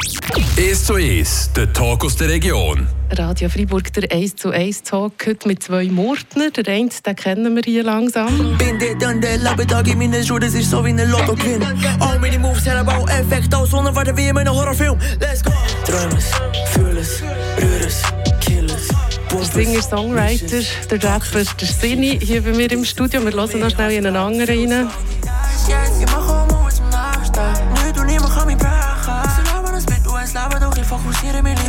1 zu 1, der Talk aus der Region. Radio Freiburg, der 1 zu 1 Talk heute mit zwei Murtner. Der eine, den kennen wir hier langsam. Bin dort an der Labetag in meinen Schuhen, das ist so wie ein Lottogewinn. All meine Moves haben auch Effekt aus, ohne warten wie in einem Horrorfilm. Let's go! Träum es, fühl es, rühr es, kill es. Der Singer, Songwriter, der Rapper, der Sini hier bei mir im Studio. Wir hören noch schnell in einen anderen rein.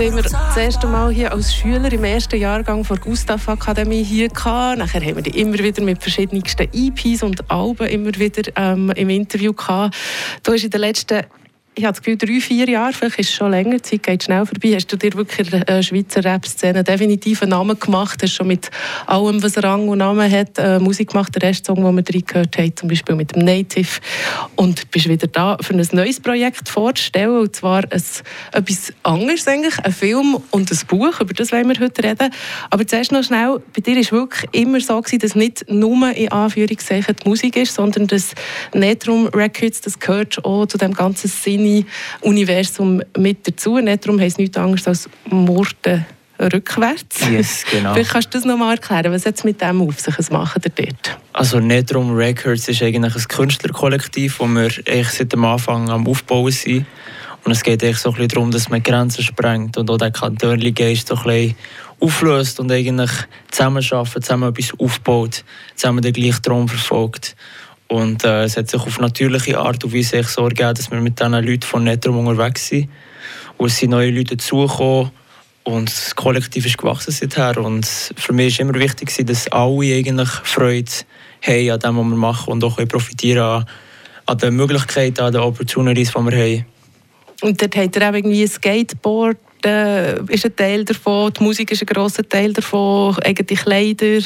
Haben wir das erste Mal hier als Schüler im ersten Jahrgang der Gustav Akademie hier gehabt. Nachher haben wir die immer wieder mit verschiedensten EPs und Alben immer wieder ähm, im Interview gehabt. Du hast in den letzten ich habe das Gefühl, drei, vier Jahre, vielleicht ist es schon länger, die Zeit geht schnell vorbei, hast du dir wirklich in der Schweizer Rap-Szene definitiv einen Namen gemacht, hast schon mit allem, was Rang und Namen hat, äh, Musik gemacht, der erste Song, den wir drin gehört haben, zum Beispiel mit dem Native. Und bist wieder da, für ein neues Projekt vorzustellen, und zwar ein, etwas anderes eigentlich, ein Film und ein Buch, über das wollen wir heute reden, aber zuerst noch schnell, bei dir es wirklich immer so, gewesen, dass nicht nur in Anführungszeichen die Musik ist, sondern das Netrum Records, das gehört auch zu dem ganzen Sinn Universum mit dazu. Nicht darum heisst nichts anderes als Morden rückwärts. Yes, genau. Vielleicht kannst du das noch mal erklären. Was hat es mit dem auf sich? Was machen ihr dort? Also Netrum Records ist eigentlich ein Künstlerkollektiv, wo wir seit dem Anfang am Aufbauen sind. Und es geht eigentlich so ein bisschen darum, dass man Grenzen sprengt und auch den Kantörli-Geist so ein bisschen auflöst und eigentlich zusammen arbeitet, zusammen etwas aufbaut, zusammen den gleichen Traum verfolgt. Und äh, es hat sich auf natürliche Art und Weise so ergeben, dass wir mit diesen Leuten von Netrum unterwegs sind. Und es sind neue Leute dazugekommen und das Kollektiv ist gewachsen seither. Und für mich war immer wichtig, dass alle eigentlich Freude haben an dem, was wir machen und auch profitieren an, an den Möglichkeiten, an den Opportunities, die wir haben. Und dort habt ihr auch irgendwie ein Skateboard, äh, ist ein Teil davon, die Musik ist ein grosser Teil davon, eigene Kleider.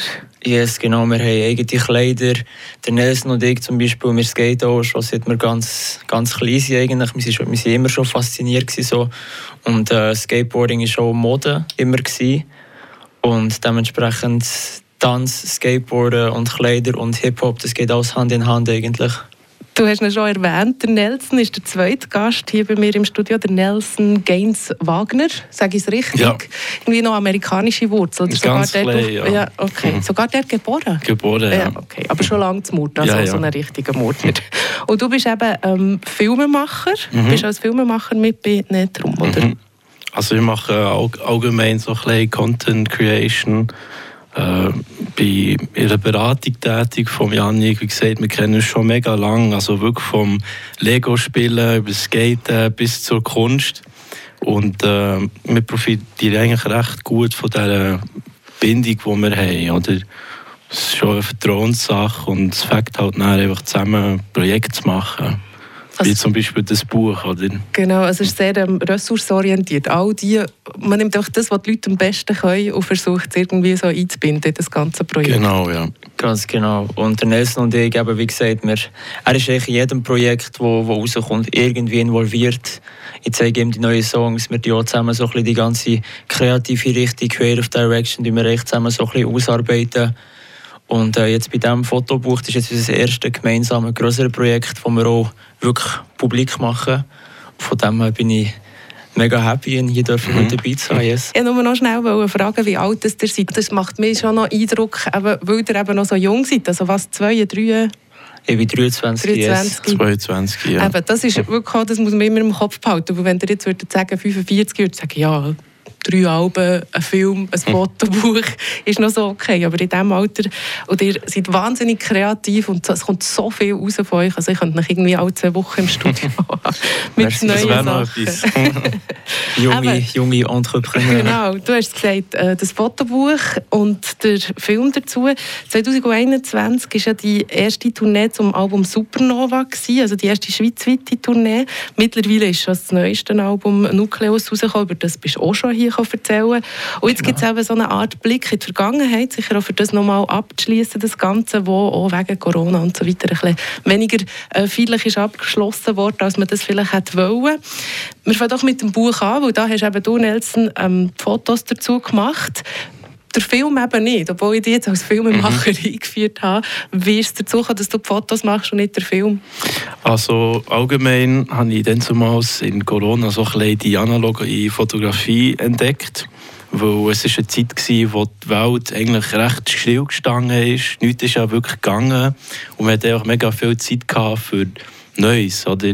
Yes, genau, wir haben eigene Kleider. Der Nelson und ich zum Beispiel, wir skaten auch schon seit wir ganz, ganz klein sind eigentlich. Wir waren immer schon fasziniert gewesen, so. Und äh, Skateboarding war auch Mode immer gewesen. Und dementsprechend Tanz, Skateboarden und Kleider und Hip-Hop, das geht alles Hand in Hand eigentlich. Du hast ihn schon erwähnt, der Nelson ist der zweite Gast hier bei mir im Studio, der Nelson Gaines Wagner. Sage ich es richtig? Ja. Irgendwie noch amerikanische Wurzel. Oder Ganz sogar klein, dort, ja. okay. Mhm. Sogar der geboren? Geboren, ja. Ja, okay. Aber schon lange zu Murten, also Ja, ja. so ein richtiger Murtner. Und du bist eben ähm, Filmemacher, bist als Filmemacher mit bei Netrum, oder? Mhm. Also ich mache all, allgemein so ein bisschen Content Creation. Äh, bin in der Beratung tätig von Janik. Wie gesagt, wir kennen uns schon mega lang. Also wirklich vom Lego-Spielen über Skaten bis zur Kunst. Und äh, wir profitieren eigentlich recht gut von dieser Bindung, die wir haben. Oder? Es ist schon eine Vertrauenssache und es fängt halt nachher einfach zusammen Projekte zu machen. Also- Wie zum Beispiel das Buch. Oder? Genau, also es ist sehr ähm, ressourcenorientiert. All die, man nimmt einfach das, was die Leute am besten können und versucht es irgendwie so einzubinden in das ganze Projekt. Genau, ja. Ganz genau. Und der Nelson und ich, eben, wie gesagt, wir, er ist eigentlich in jedem Projekt, wo, wo rauskommt, irgendwie involviert. Ich zeige ihm die neuen Songs, wir die auch zusammen so ein bisschen die ganze kreative Richtung, Creative Direction, die wir echt zusammen so ein bisschen ausarbeiten. Und äh, jetzt bei diesem Fotobuch, das ist jetzt unser erstes gemeinsames, größeres Projekt, das wir auch wirklich publik machen. Von dem her bin ich mega happy, hier dürfen mit dabei zu sein. Yes. Ich wollte nur noch schnell fragen, wie alt das ihr seid. Das macht mir schon noch Eindruck, eben, weil ihr eben noch so jung seid. Also was, zwei, drei, Ich bin 23, yes. 23? 22 Jahre. Eben, das ist wirklich das muss man immer im Kopf behalten. Weil wenn ihr jetzt würdet sagen 45, würdet ihr sagen, ja, drei Alben, ein Film, ein Fotobuch, ist noch so okay. Aber in diesem Alter, und ihr seid wahnsinnig kreativ und es kommt so viel raus von euch. Also ich könnte mich irgendwie alle zwei Wochen im Studio mit Merci, das neuen noch Sachen. Junge, Eben. junge Entrepreneur. Genau, du hast gesagt, äh, das Fotobuch und der Film dazu. 2021 war ja die erste Tournee zum Album Supernova, gewesen, also die erste schweizweite Tournee. Mittlerweile ist schon das neueste Album Nucleus rausgekommen, über das bist du auch schon hier erzählen Und jetzt gibt es eben so eine Art Blick in die Vergangenheit, sicher auch für das nochmal abzuschließen, das Ganze, wo auch wegen Corona und so weiter ein bisschen weniger äh, feierlich ist abgeschlossen worden, als man das vielleicht hätte wollen. Wir fangen doch mit dem Buch an, weil da hast eben du, Nelson, ähm, Fotos dazu gemacht. Der Film eben nicht, obwohl ich dich jetzt als Filmemacher mhm. eingeführt habe. Wie ist es dazu gekommen, dass du die Fotos machst und nicht der Film? Also allgemein habe ich dann zumals in Corona so ein bisschen die analoge Fotografie entdeckt. Weil es war eine Zeit, in der die Welt eigentlich recht still gestanden ist. Nichts ist ja wirklich gegangen. Und man hatte auch mega viel Zeit für Neues. Oder?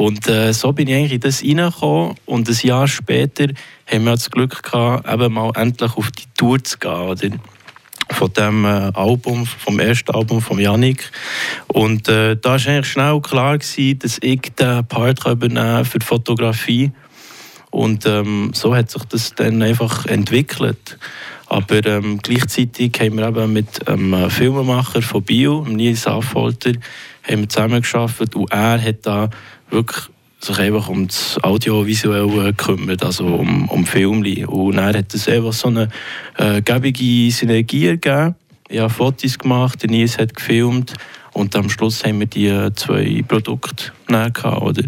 Und äh, so bin ich eigentlich in das reingekommen. Und ein Jahr später haben wir das Glück gehabt, eben mal endlich auf die Tour zu gehen. Oder? Von dem äh, Album, vom ersten Album von Yannick. Und äh, da war eigentlich schnell klar, gewesen, dass ich den Part übernehmen für die Fotografie. Und ähm, so hat sich das dann einfach entwickelt. Aber ähm, gleichzeitig haben wir eben mit einem Filmemacher von Bio, Nils Affolter, haben zusammengearbeitet und er hat da wirklich sich einfach um das Audiovisuelle gekümmert, also um, um Filmli. Und er hat es einfach so eine äh, gebige Synergie ergeben. Ich habe Fotos gemacht, Nils hat gefilmt und am Schluss haben wir die zwei Produkte gehabt, oder?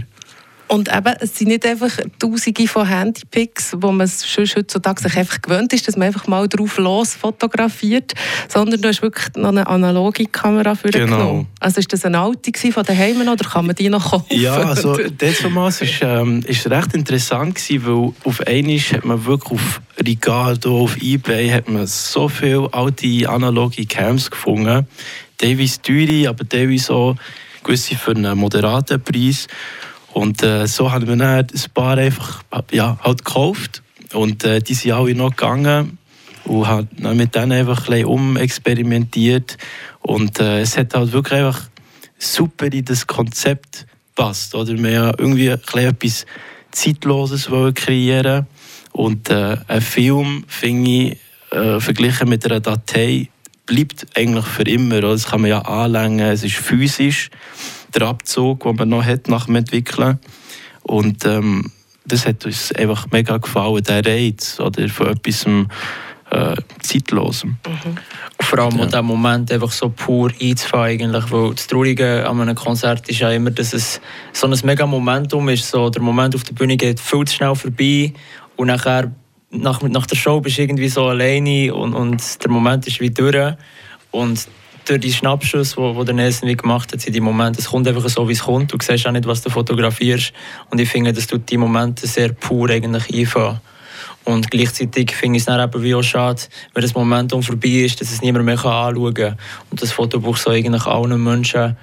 Und eben, es sind nicht einfach Tausende von Handypics, wo man schon heutzutage sich einfach gewöhnt ist, dass man einfach mal drauf los fotografiert, sondern du hast wirklich noch eine analoge Kamera für genau. genommen. Also ist das eine alte von daheim oder kann man die noch kaufen? Ja, also das war ähm, ist recht interessant gewesen, weil auf einmal hat man wirklich auf Regal, auf Ebay hat man so viele alte analoge Cams gefunden. Teilweise teure, aber teilweise auch gewisse für einen moderaten Preis. Und äh, so haben wir dann ein paar einfach ja, halt gekauft. Und äh, die sind alle noch gegangen und haben mit denen einfach ein umexperimentiert. Und äh, es hat halt wirklich einfach super in das Konzept passt. Oder wir haben irgendwie ein etwas Zeitloses kreieren Und äh, ein Film, finde ich, äh, verglichen mit einer Datei, bleibt eigentlich für immer. Das kann man ja anlängen, es ist physisch der Abzug, den man noch hat nach dem Entwickeln. Und ähm, das hat uns einfach mega gefallen, der Reiz oder von etwas äh, Zeitlosem. Mhm. Vor allem ja. in Moment einfach so pur einzufangen, eigentlich, weil das Traurige an einem Konzert ist ja immer, dass es so ein mega Momentum ist, so der Moment auf der Bühne geht viel zu schnell vorbei und nachher nach, nach der Show bist du irgendwie so alleine und, und der Moment ist wie durch und durch die Schnappschuss, wo der Nelson gemacht hat, sind die Momente, es kommt einfach so, wie es kommt. Du siehst auch nicht, was du fotografierst. Und ich finde, dass du die Momente sehr pur eigentlich einfangen. Und gleichzeitig finde ich es dann wie auch schade, wenn das Momentum vorbei ist, dass es niemand mehr anschauen kann. Und das Fotobuch so eigentlich allen Menschen,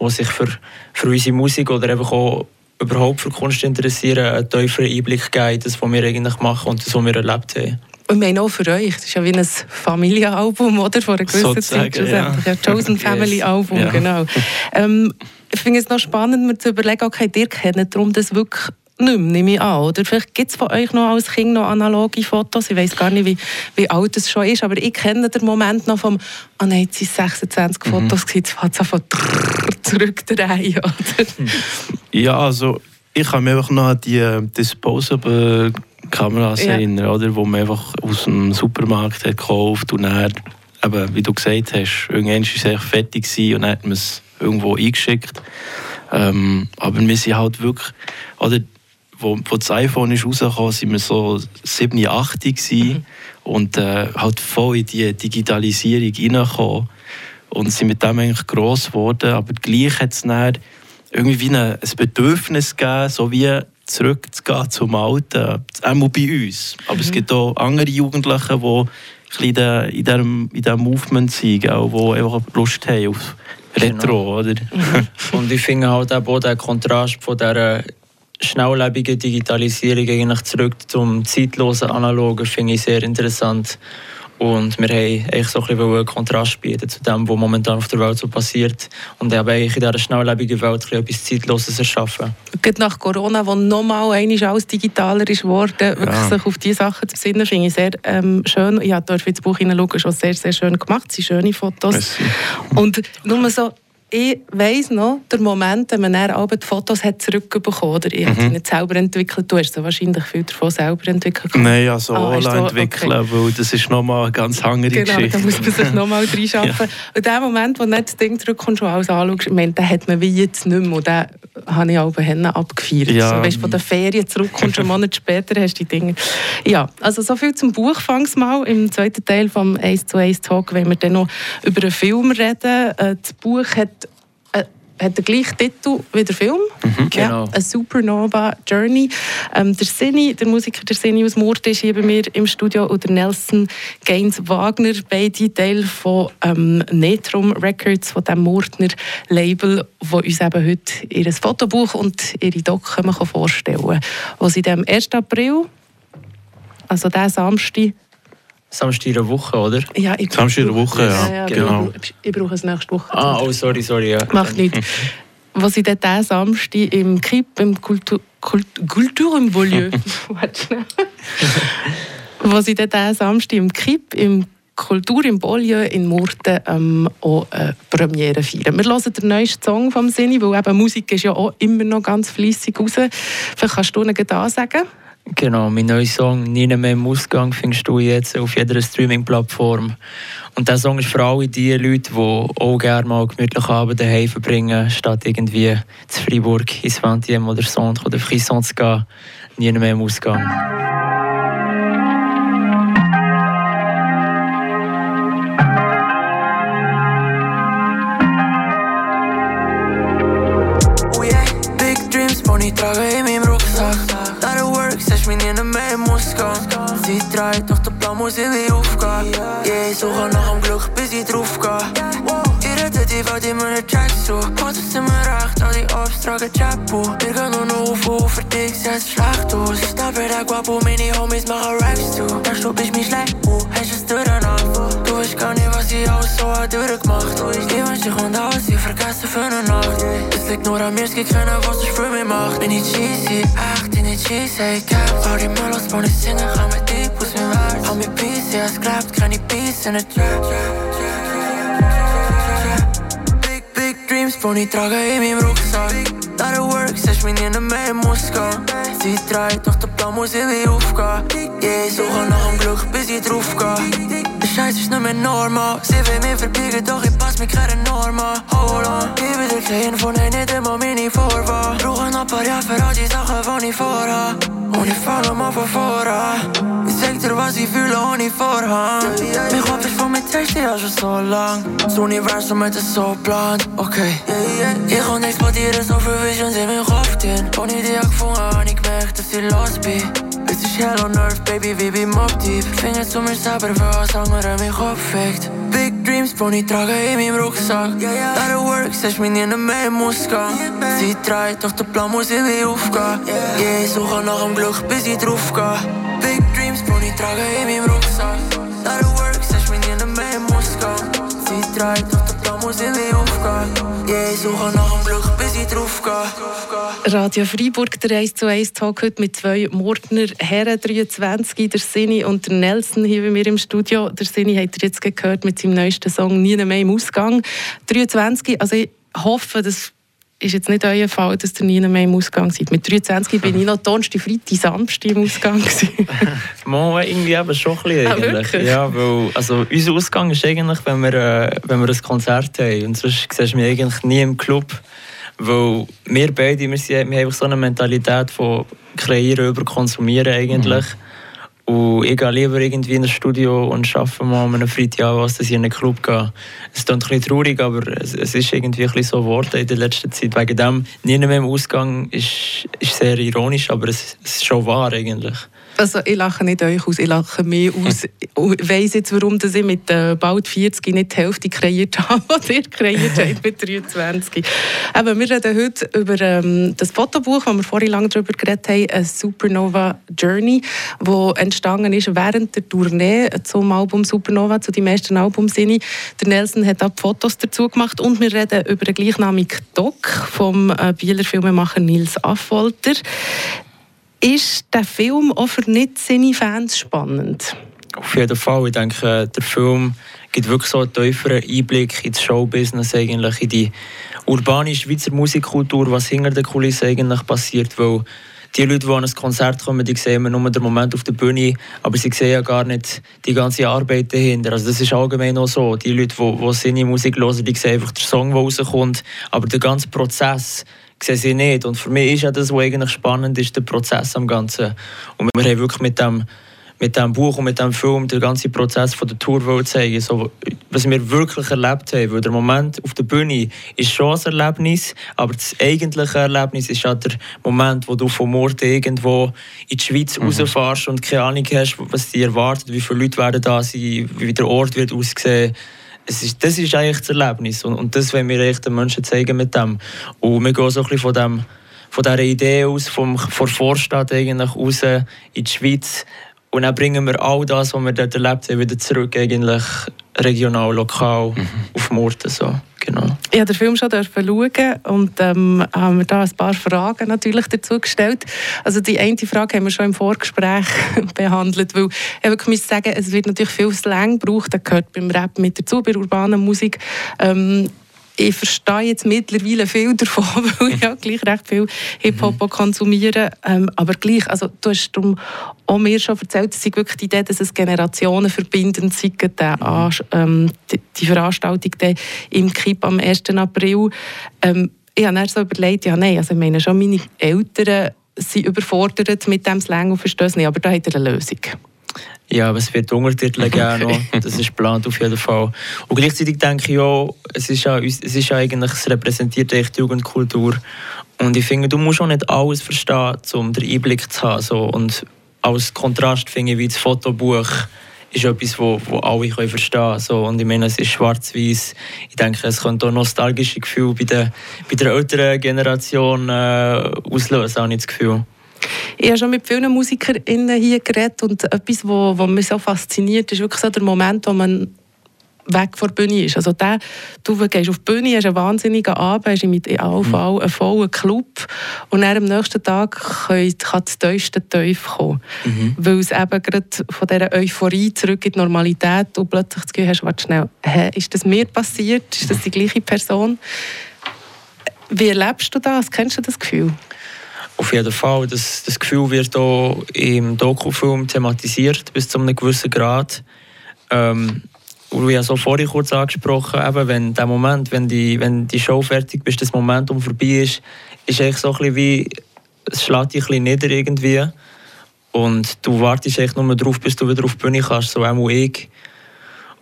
die sich für, für unsere Musik oder einfach auch überhaupt für Kunst interessieren, einen tieferen Einblick geben, das, was wir eigentlich machen und das, was wir erlebt haben. Und wir auch für euch, das ist ja wie ein Familienalbum, oder? Vor einer gewissen Zeit Ja. ja Chosen Family Album, ja. genau. Ähm, ich finde es noch spannend, mir zu überlegen, okay, ihr kennt darum das wirklich nicht mehr, nehme ich an. Oder vielleicht gibt es von euch noch als Kind noch analoge Fotos. Ich weiß gar nicht, wie, wie alt es schon ist, aber ich kenne den Moment noch vom, ah oh nein, jetzt sind 26 mhm. Fotos, jetzt fängt es von zurückdrehen. Oder? Ja, also ich habe mich einfach noch an die Disposable Kameras ja. erinnern, oder? wo man einfach aus dem Supermarkt hat gekauft und dann, eben, wie du gesagt hast, irgendwann war es fertig und dann hat man es irgendwo eingeschickt. Ähm, aber wir sind halt wirklich, oder wo, wo das iPhone ist rausgekommen sind wir so 7, 8 mhm. und äh, halt voll in die Digitalisierung reingekommen und sind mit dem eigentlich gross geworden, aber gleich hat es irgendwie wie ein Bedürfnis gegeben, so wie zurückzugehen zum Alten, auch bei uns. Aber mhm. es gibt auch andere Jugendliche, die in diesem, in diesem Movement sind, die einfach Lust haben auf Retro. Genau. Oder? Mhm. Und ich finde halt auch den Kontrast von dieser schnelllebigen Digitalisierung eigentlich zurück zum zeitlosen Analogen finde ich sehr interessant. Und wir wollten eigentlich so ein bisschen einen Kontrast bieten zu dem, was momentan auf der Welt so passiert. Und eigentlich in dieser schnelllebigen Welt etwas Zeitloses erschaffen. Gerade nach Corona, wo nochmal alles digitaler ist wirklich ja. sich auf diese Sachen zu besinnen, finde ich sehr ähm, schön. Ich durfte ins Buch hineinschauen, schon sehr, sehr schön gemacht. Es sind schöne Fotos. Merci. Und nur so ich weiss noch, der Moment, wenn man dann die Fotos hat zurückbekommen oder ich mhm. nicht selber entwickelt. Du hast so wahrscheinlich viel davon selber entwickelt. Nein, also ah, online entwickeln, okay. weil das ist nochmal eine ganz andere genau, Geschichte. Genau, da muss man sich nochmal reinschaffen. ja. Und der Moment, wo du nicht das Ding zurückkommst und alles anschaust, ich meine, den hat man wie jetzt nicht mehr. Und den habe ich auch abgefeiert. Ja. So, weißt, von der Ferien zurückkommst, einen Monat später hast du die Dinge. Ja, also so viel zum Buch. Fangs mal. Im zweiten Teil vom 1 zu 1 Talk, wenn wir dann noch über einen Film reden. Äh, das Buch hat hat den gleichen Titel wie der Film. Mhm, genau. Ja, «A Supernova Journey». Ähm, der Sini, der Musiker der Sini aus Murten ist hier bei mir im Studio und der Nelson Gaines Wagner, beide Teil von ähm, Netrum Records, von dem Murtner Label, wo uns eben heute ihr Fotobuch und ihre Doc vorstellen können, wo sie am 1. April, also diesen Samstag, Samstag in der Woche, oder? Ja, ich Samstag in der Woche, ja. ja, genau. Ich, ich brauche es nächste Woche. Ah, oh, sorry, sorry. Ja. Macht nichts. Was ich dann diesen Samstag im KIP, im Kultur, Kult, Kultur im Beaulieu, was ich diesen Samstag im KIP, im Kultur im Beaulieu in Murten ähm, auch eine Premiere feiern. Wir hören den neuesten Song vom Sinni, weil eben Musik ist ja auch immer noch ganz fleissig raus. Vielleicht kannst du noch da sagen. Genau, mein neuer Song «Nie mehr im Ausgang» findest du jetzt auf jeder Streaming-Plattform. Und dieser Song ist für alle die Leute, die auch gerne mal gemütlich Abend daheim verbringen, statt irgendwie zu Freiburg ins Vantiem oder Centre oder Frisson zu gehen. «Nie mehr im Ausgang». Oh yeah, Nie mehr muss gehen. Sie doch der Plan muss irgendwie aufgehen. Yeah, ich suche nach dem Glück, bis ich drauf gehe. Rede die Welt in meinen Tracks zu. Und es sind mir recht, all die Ops Chapu. Wir gehen nur noch auf, auf, für dich sieht's schlecht aus. Ich Homies machen Raps zu. Denkst du, schlecht, es gibt keinen, was es für mich macht. Bin ich cheesy, echt, bin ich cheesy, Cap. Hau die Müll aus, meine Sinne, komm mit dir, Puss mir weg. Hau mir Peace, ja, es klappt, keine Peace in der Trap. Big, big dreams, Bro, ich trage in meinem Rucksack. Nach der Work, sagst mir nie mehr muss gehen. Sie dreht, doch der Plan muss irgendwie aufgehen. Yeah, ich suche nach dem Glück, bis ich drauf gehe. Scheiß ist nicht mehr normal. Sie will mich verbiegen, doch ich pass mich keine normal. Hold on, ich bin der Kleine von denen nicht immer meine Vorwahl. Brauche noch ein paar Jahre für all die Sachen, die ich vorhab. Und ich mal von. Ich dir, was ich fühle, ohne Vorhang. Mein Kopf ist voll mit ja schon so lang. Das Universum es so geplant, okay. Ich kann explodieren, so viel Visions in meinem Kopf drin. Ich die gefunden, hab ich gemerkt, dass ich los bin. Es ist hell on earth, baby, wie beim Motiv. Finger zu mir selber, für was andere mich abfickt. Big Dreams, Bro, ich trage in meinem Rucksack. Yeah, yeah. That work, sagst mir nie mehr muss gehen. Sie dreht, doch der Plan muss irgendwie aufgehen. Yeah, yeah ich suche nach dem Glück, bis ich drauf gehe. Big Dreams, Bro, ich trage in meinem Rucksack. That work, sagst mir nie mehr muss gehen. Sie dreht, doch der Plan muss irgendwie aufgehen. Yeah, ich suche nach dem Glück, bis ich drauf. Radio Freiburg, der 1 zu 1 Talk heute mit zwei Mordner Herren, 23, der Sini und der Nelson hier bei mir im Studio. Der Sini habt ihr jetzt gehört mit seinem neuesten Song «Nie mehr im Ausgang». 23, also ich hoffe, das ist jetzt nicht euer Fall, dass ihr nie mehr im Ausgang seid. Mit 23 bin ich noch Donnerstag, Freitag, Samstag im Ausgang. Mal irgendwie eben schon ein bisschen. Ah, eigentlich. ja, weil, also, unser Ausgang ist eigentlich, wenn wir, äh, wenn wir ein Konzert haben. Und sonst siehst du mich eigentlich nie im Club. Weil wir beide, wir, sind, wir haben so eine Mentalität von kreieren über konsumieren eigentlich. Mhm. Und ich gehe lieber irgendwie in das Studio und arbeite mal an einem Freitag als dass ich in einen Club gehe. Es ist ein bisschen traurig, aber es, es ist irgendwie ein bisschen so geworden in der letzten Zeit. Wegen dem, nie mehr im Ausgang ist, ist sehr ironisch, aber es, es ist schon wahr eigentlich. Also ich lache nicht euch aus, ich lache mehr aus. Ich weiss jetzt, warum dass ich mit äh, bald 40 nicht die Hälfte kreiert habe, was ihr kreiert habt mit 23. Aber wir reden heute über ähm, das Fotobuch, wo wir vorhin lange darüber geredet haben, «A Supernova Journey», das entstanden ist während der Tournee zum Album «Supernova», zu dem ersten Album «Sinne». Der Nelson hat auch Fotos dazu gemacht und wir reden über den gleichnamigen Doc vom äh, Bieler Filmemacher Nils Affolter. Ist der Film auch für nicht seine Fans spannend? Auf jeden Fall. Ich denke, der Film gibt wirklich so einen tieferen Einblick ins Showbusiness eigentlich, in die urbane Schweizer Musikkultur, was hinter der Kulisse eigentlich passiert, weil die Leute, die an ein Konzert kommen, die sehen immer nur den Moment auf der Bühne, aber sie sehen ja gar nicht die ganze Arbeit dahinter. Also das ist allgemein auch so. Die Leute, die, die seine Musik hören, die sehen einfach den Song, der rauskommt, aber der ganze Prozess sehen sie nicht. Und für mich ist ja das, was eigentlich spannend ist, der Prozess am Ganzen. Und wir haben wirklich mit dem mit diesem Buch und mit diesem Film den ganzen Prozess von der Tour zeigen so, was wir wirklich erlebt haben. Weil der Moment auf der Bühne ist schon ein Erlebnis, aber das eigentliche Erlebnis ist ja der Moment, wo du vom Ort irgendwo in die Schweiz mhm. rausfährst und keine Ahnung hast, was dich erwartet, wie viele Leute werden da sein, wie der Ort wird aussehen es ist, das ist eigentlich das Erlebnis und, und das wollen wir echt den Menschen zeigen mit dem. Und wir gehen so ein bisschen von dem von dieser Idee aus, vom, der Vorstadt eigentlich raus in die Schweiz, und dann bringen wir all das, was wir dort erlebt haben, wieder zurück, eigentlich regional, lokal, mhm. auf Murten. So. Genau. Ich durfte den Film schon schauen und ähm, haben wir da ein paar Fragen natürlich dazu gestellt. Also die eine Frage haben wir schon im Vorgespräch behandelt, weil ich muss sagen, es wird natürlich viel Slang gebraucht, das gehört beim Rap mit dazu, bei urbaner Musik. Ähm, ich verstehe jetzt mittlerweile viel davon, weil ich ja gleich recht viel Hip-Hop mhm. konsumiere. Ähm, aber gleich, also du hast darum auch mir schon erzählt, es ist wirklich die Idee, dass es Generationen verbindend sei, mhm. ähm, die, die, Veranstaltung im KIP am 1. April. Ähm, ich habe dann so überlegt, ja nein, also ich meine schon meine Eltern sind überfordert mit dem Slang und verstehen es nicht, aber da hat er eine Lösung. Ja, aber es wird Untertitel geben. das ist geplant auf jeden Fall. Und gleichzeitig denke ich auch, es ist ja, es ist ja eigentlich, es repräsentiert echt die Jugendkultur. Und ich finde, du musst auch nicht alles verstehen, um den Einblick zu haben. So. Und als Kontrast finde ich, wie das Fotobuch ist etwas, wo, wo alle können verstehen können. So. Und ich meine, es ist schwarz-weiß. Ich denke, es könnte auch nostalgische Gefühle bei der, bei der älteren Generation äh, auslösen, habe ich das Gefühl. Ich habe schon mit vielen MusikerInnen hier geredet und etwas, was, mich so fasziniert, ist wirklich so der Moment, wo man weg von der Bühne ist. Also der, du gehst auf die Bühne, hast einen wahnsinnigen Abend, hast mit AV mhm. einen vollen Club und dann am nächsten Tag kann, kann das tiefste Teuf kommen. Mhm. Weil es eben gerade von dieser Euphorie zurück in die Normalität und plötzlich das Gefühl hast, warte schnell, hä, ist das mir passiert? Ist das die gleiche Person? Wie erlebst du das? Kennst du das Gefühl? Auf jeden Fall. Das, das Gefühl wird auch im Dokufilm thematisiert, bis zu einem gewissen Grad. Ähm, und ich so vorhin kurz angesprochen, eben, wenn der Moment, wenn die, wenn die Show fertig ist, das Momentum vorbei ist, ist eigentlich so ein wie, es schlägt dich ein bisschen nieder irgendwie. Und du wartest eigentlich nur darauf, bis du wieder auf die Bühne kannst, so auch ich.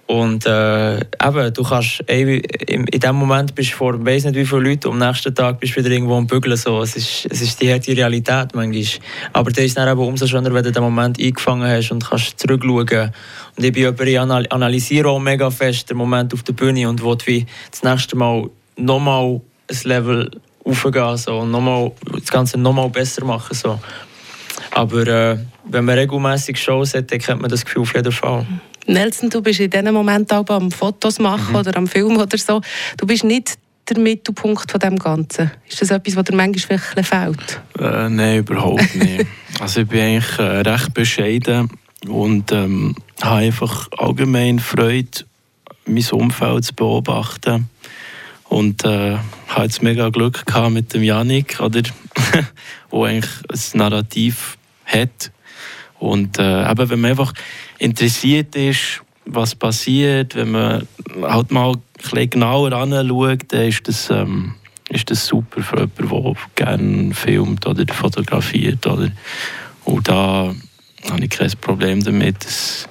Und äh, eben, du kannst, ey, in, in dem Moment bist du vor weiss nicht wie viele Leuten und am nächsten Tag bist du wieder irgendwo am Bügeln. So. Es, ist, es ist die harte Realität manchmal. Aber das ist dann eben umso schöner, wenn du den Moment eingefangen hast und kannst zurückschauen. Und ich bin jemand, ich analysiere auch mega fest den Moment auf der Bühne und will wie das nächste Mal nochmal ein Level aufgehen so, und nochmal, das Ganze nochmal besser machen. So. Aber äh, wenn man regelmäßig Shows hat, dann kennt man das Gefühl auf jeden Fall. Nelson, du bist in diesem Moment auch am Fotos machen mhm. oder am Film oder so. Du bist nicht der Mittelpunkt von dem Ganzen. Ist das etwas, was dir manchmal vielleicht fehlt? Äh, Nein, überhaupt nicht. also ich bin eigentlich äh, recht bescheiden und ähm, habe einfach allgemein Freude, mein Umfeld zu beobachten. Und äh, habe jetzt mega Glück gehabt mit dem Janik, oder? wo eigentlich ein Narrativ hat. Und äh, eben, wenn man einfach interessiert ist, was passiert, wenn man halt mal ein bisschen genauer anschaut, dann ist das, ähm, ist das super für jemanden, der gerne filmt oder fotografiert. Oder. Und da habe ich kein Problem damit, dass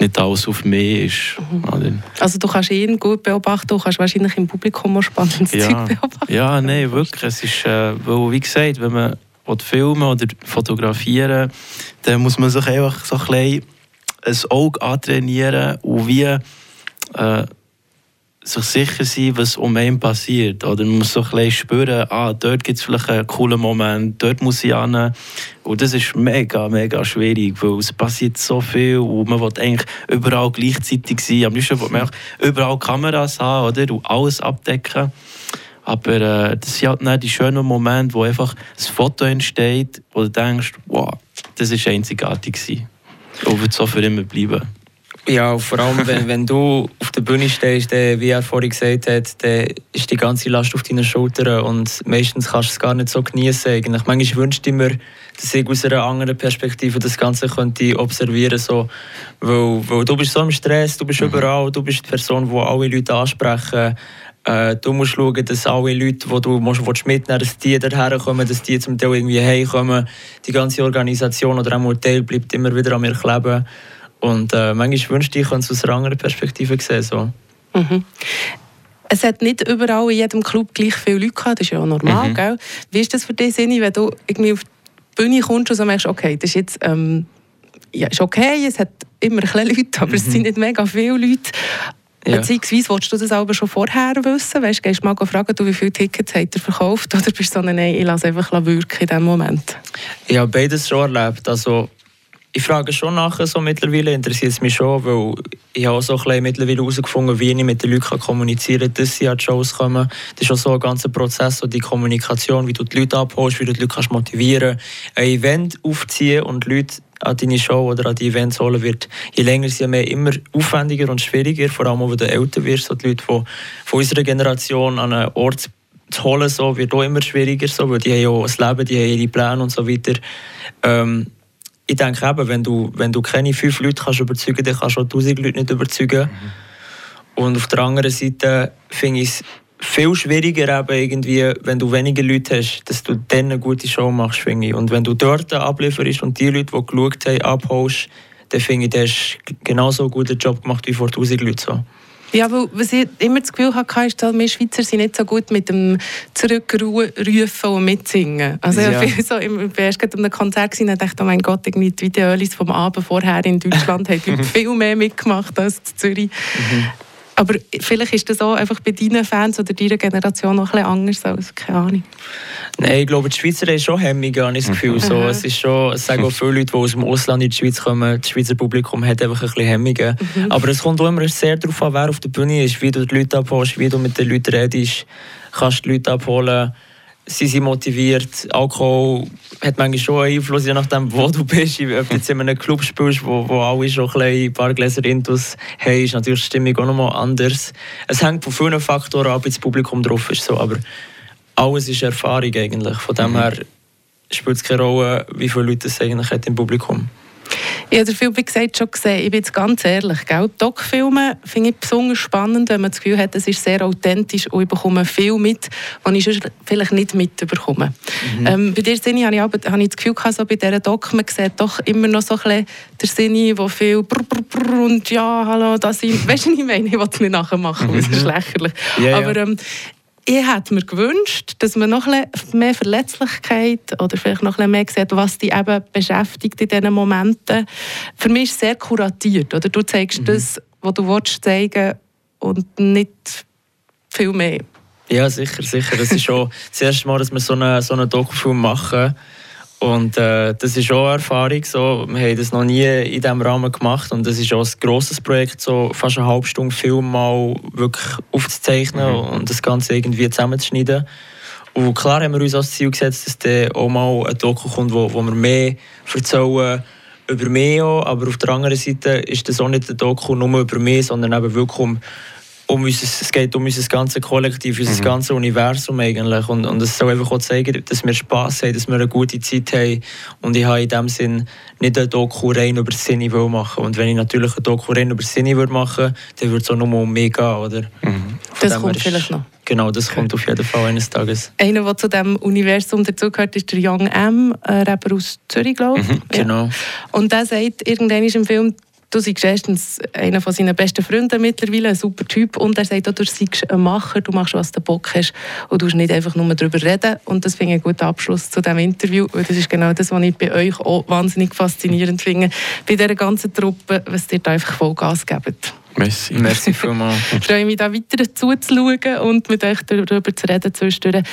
nicht alles auf mich ist. Mhm. Also du kannst ihn gut beobachten, du kannst wahrscheinlich im Publikum auch spannendes ja. Zeug beobachten. Ja, nein, wirklich. Es ist, äh, weil, wie gesagt, wenn man filmen oder fotografieren dann muss man sich einfach so ein bisschen ein Auge antrainieren und wie äh, sich sicher sein, was um einen passiert. Oder man muss so ein spüren, ah, dort gibt es vielleicht einen coolen Moment, dort muss ich hin. Und das ist mega, mega schwierig, weil es passiert so viel und man will eigentlich überall gleichzeitig sein. Am liebsten will man überall Kameras haben oder? und alles abdecken. Aber äh, das sind halt nicht die schönen Momente, wo einfach ein Foto entsteht, wo du denkst, wow, das war einzigartig. Gewesen. Und wird so für immer bleiben. Ja, vor allem, wenn, wenn du auf der der Bühne stehst, dann, wie er vorhin gesagt hat, dann ist die ganze Last auf deinen Schultern und meistens kannst du es gar nicht so genießen. Eigentlich. Manchmal wünscht ich mir, dass ich aus einer anderen Perspektive das Ganze könnte observieren so, weil, weil du bist so im Stress, du bist mhm. überall, du bist die Person, die alle Leute ansprechen. Äh, du musst schauen, dass alle Leute, die du musst, mitnehmen willst, dass die daher kommen, dass die zum Teil irgendwie heimkommen. Die ganze Organisation oder auch Hotel bleibt immer wieder an mir kleben. Und äh, manchmal wünschte ich, ich könnte es aus einer anderen Perspektive sehen. So. Mhm. Es hat nicht überall in jedem Club gleich viele Leute gehabt, das ist ja auch normal. Mhm. Gell? Wie ist das für dich, Sinni, wenn du irgendwie auf die Bühne kommst und so merkst, okay, das ist jetzt ähm, ja, ist okay, es hat immer ein Leute, aber mhm. es sind nicht mega viele Leute. Ja. Beziehungsweise, willst du das aber schon vorher wissen? Weißt, gehst du mal fragen, du, wie viele Tickets hat er verkauft? Oder bist du so, nein, ich lasse einfach wirken in diesem Moment? Ich habe beides schon erlebt. Also, ich frage schon nachher so mittlerweile, interessiert es mich schon, weil ich habe auch so ein mittlerweile herausgefunden, wie ich mit den Leuten kommunizieren kann, dass sie an die Shows kommen. Das ist auch so ein ganzer Prozess, so die Kommunikation, wie du die Leute abholst, wie du die Leute kannst motivieren kannst. Ein Event aufziehen und die Leute an deine Show oder an die Events holen wird, je länger sie mehr immer aufwendiger und schwieriger, vor allem wenn du älter wirst, so die Leute von, von unserer Generation an einen Ort zu holen, so, wird auch immer schwieriger, so, weil die haben ja auch ein Leben, die haben ihre Pläne und so weiter. Ähm, ich denke eben, wenn du, wenn du keine fünf Leute kannst überzeugen kannst, dann kannst du auch tausend Leute nicht überzeugen. Mhm. Und auf der anderen Seite finde ich es viel schwieriger, eben irgendwie, wenn du weniger Leute hast, dass du dann eine gute Show machst, finde ich. Und wenn du dort ablieferst und die Leute, die geschaut haben, abholst, dann finde ich, du hast genauso einen guten Job gemacht wie vor 1000 Leuten. So. Ja, weil was ich immer das Gefühl hatte, ist, dass wir Schweizer sind nicht so gut mit dem Zurückrufen und Mitsingen. Also ja. ich so, im, erst an einem Konzert und dachte, oh mein Gott, irgendwie die Videos vom Abend vorher in Deutschland haben viel mehr mitgemacht als in Zürich. Mhm. Aber vielleicht ist das auch einfach bei deinen Fans oder deiner Generation noch ein bisschen anders als, keine Ahnung. Nein, ich glaube, die Schweizer haben schon Hemmungen, habe ich das Gefühl. So, es ist schon, es sagen auch viele Leute, die aus dem Ausland in die Schweiz kommen, das Schweizer Publikum hat einfach ein bisschen Hemmungen. Mhm. Aber es kommt auch immer sehr darauf an, wer auf der Bühne ist, wie du die Leute abholst, wie du mit den Leuten redest, kannst die Leute abholen sie sind motiviert. Alkohol hat manchmal schon einen Einfluss, je nachdem, wo du bist. Ob du jetzt in einem Club spielst, wo, wo alle schon ein, paar Gläser Intus haben, ist natürlich die Stimmung auch nochmal anders. Es hängt von vielen Faktoren ab, wie das Publikum drauf ist. So. Aber alles ist Erfahrung eigentlich. Von dem mhm. her spielt es keine Rolle, wie viele Leute es eigentlich hat im Publikum hat. Ich habe viel, wie gesagt, schon gesehen. Ich bin jetzt ganz ehrlich. Doc-Filme finde ich besonders spannend, wenn man das Gefühl hat, es ist sehr authentisch und ich bekomme viel mit, was ich sonst vielleicht nicht mitbekomme. Mhm. Ähm, bei dir, Sinni, habe ich, aber, habe ich das Gefühl gehabt, so bei dieser Doc, man sieht doch immer noch so ein bisschen der Sinni, der viel brr, brr, brr und ja, hallo, das sind... Weißt du, was ich meine? Ich will es nicht nachher machen, das ist mhm. lächerlich. Yeah, aber ähm, ich hätte mir gewünscht, dass man noch mehr Verletzlichkeit oder vielleicht noch mehr sieht, was die eben beschäftigt in diesen Momenten. Für mich ist es sehr kuratiert. Oder? Du zeigst mhm. das, was du willst zeigen und nicht viel mehr. Ja, sicher, sicher. Das ist schon das erste Mal, dass wir so einen, so einen Dokufilm machen. Und äh, das ist auch eine Erfahrung. So. Wir haben das noch nie in diesem Rahmen gemacht. Und das ist auch ein grosses Projekt, so fast eine halbe Stunde Film mal wirklich aufzuzeichnen mhm. und das Ganze irgendwie zusammenzuschneiden. Und klar haben wir uns als Ziel gesetzt, dass dann auch mal ein Doku kommt, wo, wo wir mehr erzählen über mich auch. Aber auf der anderen Seite ist das auch nicht ein Doku nur über mich, sondern eben wirklich um um unser, es geht um unser ganzes Kollektiv, unser mhm. ganzes Universum eigentlich. Und, und es soll einfach auch zeigen, dass wir Spass haben, dass wir eine gute Zeit haben. Und ich habe in dem Sinn nicht ein Doku rein über das Sinne machen. Und wenn ich natürlich ein Doku rein über das Sinne machen würde, dann würde es auch nur um mich gehen. Oder? Mhm. Das kommt vielleicht noch. Genau, das kommt auf jeden Fall eines Tages. Einer, der zu diesem Universum dazugehört, ist der Young M, ein Rapper aus Zürich, glaube ich. Mhm, genau. Ja. Und der sagt irgendwann im Film, Du bist erstens einer von seinen besten Freunden mittlerweile, ein super Typ. Und er sagt auch, du seist ein Macher, du machst, was du Bock hast. Und du musst nicht einfach nur darüber reden. Und das finde ich einen guten Abschluss zu diesem Interview. Weil das ist genau das, was ich bei euch auch wahnsinnig faszinierend finde. Bei dieser ganzen Truppe, was ihr da einfach Vollgas gebt. Merci. Merci vielmals. Ich freue mich, da weiter zuzuschauen und mit euch darüber zu reden zwischendurch.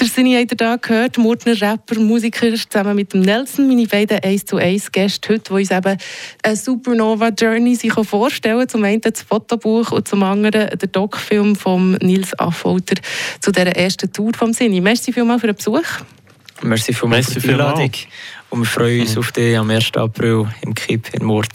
Der Sinni habt ihr da gehört, Murtner Rapper, Musiker, zusammen mit dem Nelson, meine beiden 1 zu 1 Gäste heute, die uns eben eine Supernova Journey sich vorstellen Zum einen das Fotobuch und zum anderen der Doc-Film von Nils Affolter zu dieser ersten Tour vom Sinni. Merci vielmals für den Besuch. Merci vielmals für die Einladung. Und wir freuen uns mhm. auf dich am 1. April im Kipp in Murt.